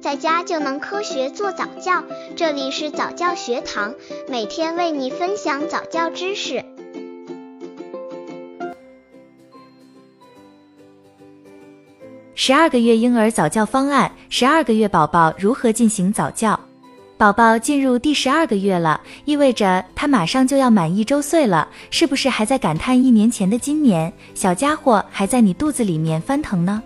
在家就能科学做早教。这里是早教学堂，每天为你分享早教知识。十二个月婴儿早教方案：十二个月宝宝如何进行早教？宝宝进入第十二个月了，意味着他马上就要满一周岁了，是不是还在感叹一年前的今年，小家伙还在你肚子里面翻腾呢？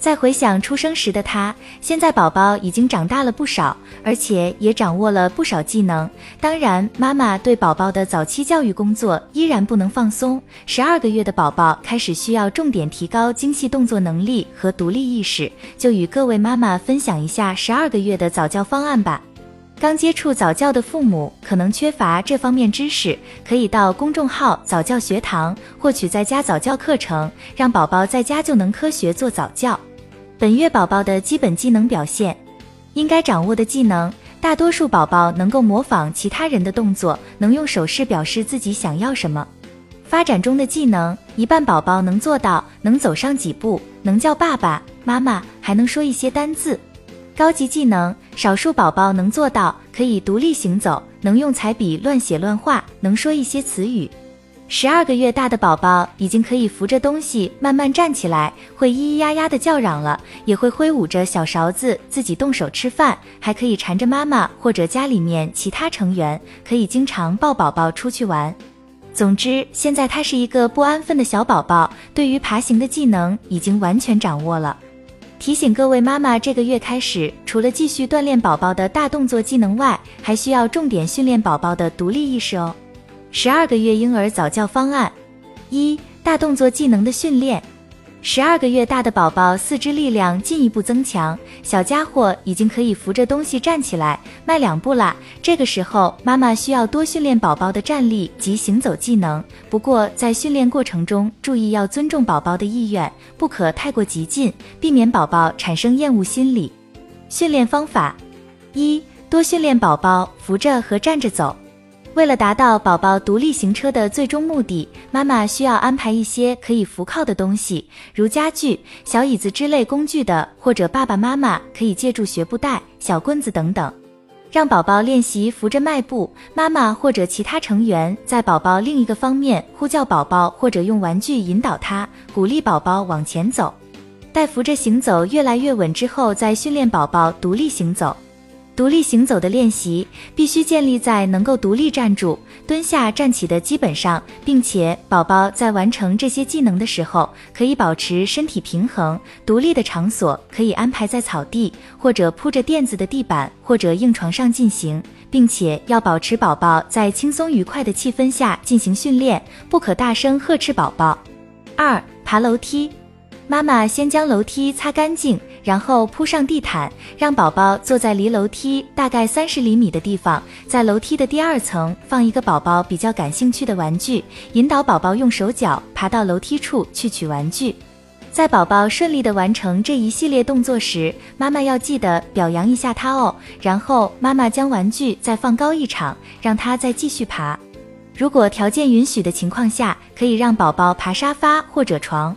再回想出生时的他，现在宝宝已经长大了不少，而且也掌握了不少技能。当然，妈妈对宝宝的早期教育工作依然不能放松。十二个月的宝宝开始需要重点提高精细动作能力和独立意识，就与各位妈妈分享一下十二个月的早教方案吧。刚接触早教的父母可能缺乏这方面知识，可以到公众号早教学堂获取在家早教课程，让宝宝在家就能科学做早教。本月宝宝的基本技能表现，应该掌握的技能，大多数宝宝能够模仿其他人的动作，能用手势表示自己想要什么。发展中的技能，一半宝宝能做到，能走上几步，能叫爸爸妈妈，还能说一些单字。高级技能，少数宝宝能做到，可以独立行走，能用彩笔乱写乱画，能说一些词语。十二个月大的宝宝已经可以扶着东西慢慢站起来，会咿咿呀呀的叫嚷了，也会挥舞着小勺子自己动手吃饭，还可以缠着妈妈或者家里面其他成员，可以经常抱宝宝出去玩。总之，现在他是一个不安分的小宝宝，对于爬行的技能已经完全掌握了。提醒各位妈妈，这个月开始，除了继续锻炼宝宝的大动作技能外，还需要重点训练宝宝的独立意识哦。十二个月婴儿早教方案：一、大动作技能的训练。十二个月大的宝宝四肢力量进一步增强，小家伙已经可以扶着东西站起来，迈两步啦。这个时候，妈妈需要多训练宝宝的站立及行走技能。不过，在训练过程中，注意要尊重宝宝的意愿，不可太过激进，避免宝宝产生厌恶心理。训练方法：一、多训练宝宝扶着和站着走。为了达到宝宝独立行车的最终目的，妈妈需要安排一些可以扶靠的东西，如家具、小椅子之类工具的，或者爸爸妈妈可以借助学步带、小棍子等等，让宝宝练习扶着迈步。妈妈或者其他成员在宝宝另一个方面呼叫宝宝，或者用玩具引导他，鼓励宝宝往前走。待扶着行走越来越稳之后，再训练宝宝独立行走。独立行走的练习必须建立在能够独立站住、蹲下、站起的基本上，并且宝宝在完成这些技能的时候，可以保持身体平衡。独立的场所可以安排在草地，或者铺着垫子的地板，或者硬床上进行，并且要保持宝宝在轻松愉快的气氛下进行训练，不可大声呵斥宝宝。二、爬楼梯。妈妈先将楼梯擦干净，然后铺上地毯，让宝宝坐在离楼梯大概三十厘米的地方，在楼梯的第二层放一个宝宝比较感兴趣的玩具，引导宝宝用手脚爬到楼梯处去取玩具。在宝宝顺利的完成这一系列动作时，妈妈要记得表扬一下他哦。然后妈妈将玩具再放高一场，让他再继续爬。如果条件允许的情况下，可以让宝宝爬沙发或者床。